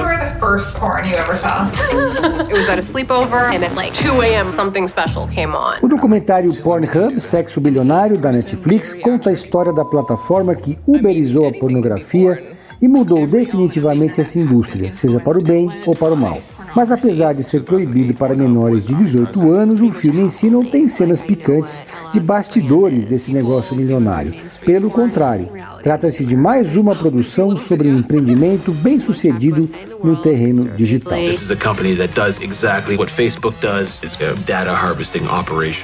Remember the first porn you ever saw? It was at a sleepover, and at like 2 a.m., something special came on. O documentário Pornhub, Sexo Bilionário, da Netflix, conta a história da plataforma que uberizou a pornografia e mudou definitivamente essa indústria, seja para o bem ou para o mal. Mas apesar de ser proibido para menores de 18 anos, o filme em si não tem cenas picantes de bastidores desse negócio milionário. Pelo contrário, trata-se de mais uma produção sobre um empreendimento bem sucedido no terreno digital.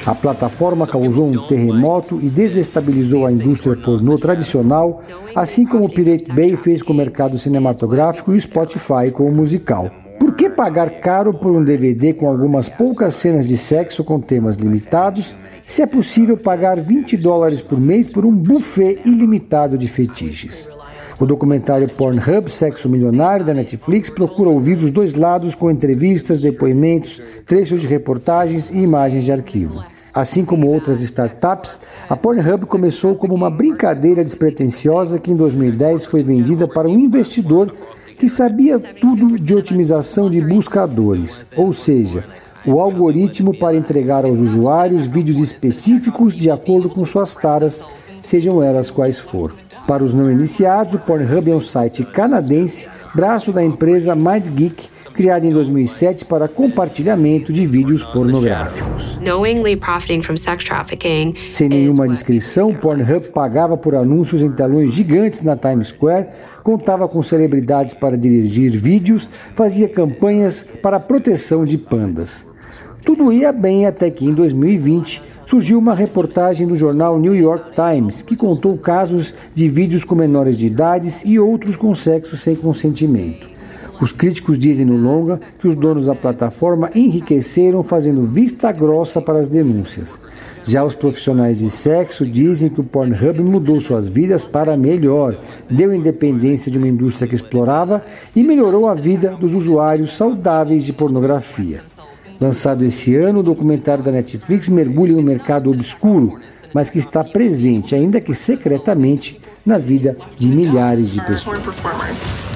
A plataforma causou um terremoto e desestabilizou a indústria pornô tradicional, assim como o Pirate Bay fez com o mercado cinematográfico e o Spotify com o musical. Por que pagar caro por um DVD com algumas poucas cenas de sexo com temas limitados, se é possível pagar 20 dólares por mês por um buffet ilimitado de fetiches? O documentário Pornhub Sexo Milionário da Netflix procura ouvir os dois lados com entrevistas, depoimentos, trechos de reportagens e imagens de arquivo. Assim como outras startups, a Pornhub começou como uma brincadeira despretensiosa que em 2010 foi vendida para um investidor que sabia tudo de otimização de buscadores, ou seja, o algoritmo para entregar aos usuários vídeos específicos de acordo com suas taras, sejam elas quais for. Para os não iniciados, o Pornhub é um site canadense, braço da empresa MindGeek, criada em 2007 para compartilhamento de vídeos pornográficos. Sem nenhuma descrição, Pornhub pagava por anúncios em telões gigantes na Times Square, contava com celebridades para dirigir vídeos, fazia campanhas para a proteção de pandas. Tudo ia bem até que em 2020 surgiu uma reportagem do jornal New York Times que contou casos de vídeos com menores de idades e outros com sexo sem consentimento. Os críticos dizem no longa que os donos da plataforma enriqueceram fazendo vista grossa para as denúncias. Já os profissionais de sexo dizem que o Pornhub mudou suas vidas para melhor, deu independência de uma indústria que explorava e melhorou a vida dos usuários saudáveis de pornografia. Lançado esse ano, o documentário da Netflix mergulha em um mercado obscuro, mas que está presente, ainda que secretamente, na vida de milhares de pessoas.